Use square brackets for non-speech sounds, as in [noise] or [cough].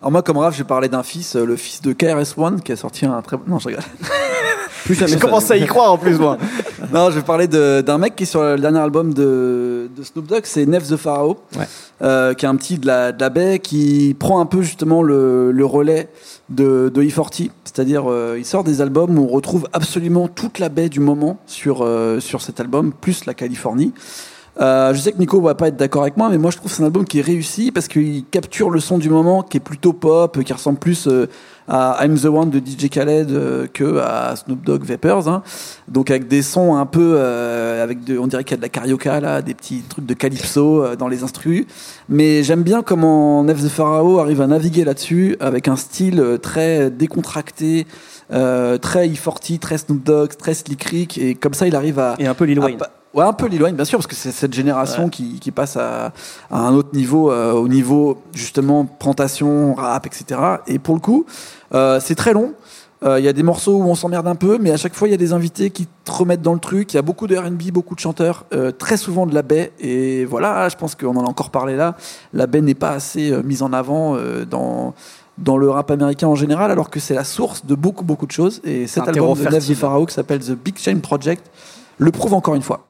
Alors moi, comme Raph, j'ai parlé d'un fils, euh, le fils de KRS-One, qui a sorti un très... Non, je rigole. [laughs] Ça. commence à y croire en plus, moi. [laughs] non, je vais parler de- d'un mec qui est sur le dernier album de, de Snoop Dogg, c'est Nef the Pharaoh, Ouais. euh, qui est un petit de la, de la baie, qui prend un peu justement le, le relais de, de E40. C'est-à-dire, euh, il sort des albums où on retrouve absolument toute la baie du moment sur, euh, sur cet album, plus la Californie. Euh, je sais que Nico va pas être d'accord avec moi, mais moi je trouve que c'est un album qui est réussi parce qu'il capture le son du moment, qui est plutôt pop, qui ressemble plus euh, à I'm the One de DJ Khaled euh, que à Snoop Dogg Vapors. hein. Donc avec des sons un peu, euh, avec de, on dirait qu'il y a de la carioca là, des petits trucs de calypso dans les instrus. Mais j'aime bien comment Nef the Pharaoh arrive à naviguer là-dessus avec un style très décontracté. euh, très E40, très Snoop Dogg, très Slick Rick, et comme ça il arrive à, Et un peu Lil Wayne. Ouais, un peu Lil Wayne, bien sûr, parce que c'est cette génération Ouais. qui, qui passe à, à un autre niveau, euh, au niveau justement plantation, rap, etc. Et pour le coup, euh, c'est très long. Euh, Il y a des morceaux où on s'emmerde un peu, mais à chaque fois, il y a des invités qui te remettent dans le truc. Il y a beaucoup de RB, beaucoup de chanteurs, euh, très souvent de la baie. Et voilà, je pense qu'on en a encore parlé là. La baie n'est pas assez euh, mise en avant dans, dans le rap américain en général, alors que c'est la source de beaucoup, beaucoup de choses. Et cet album de the Pharaoh qui s'appelle The Big Chain Project le prouve encore une fois.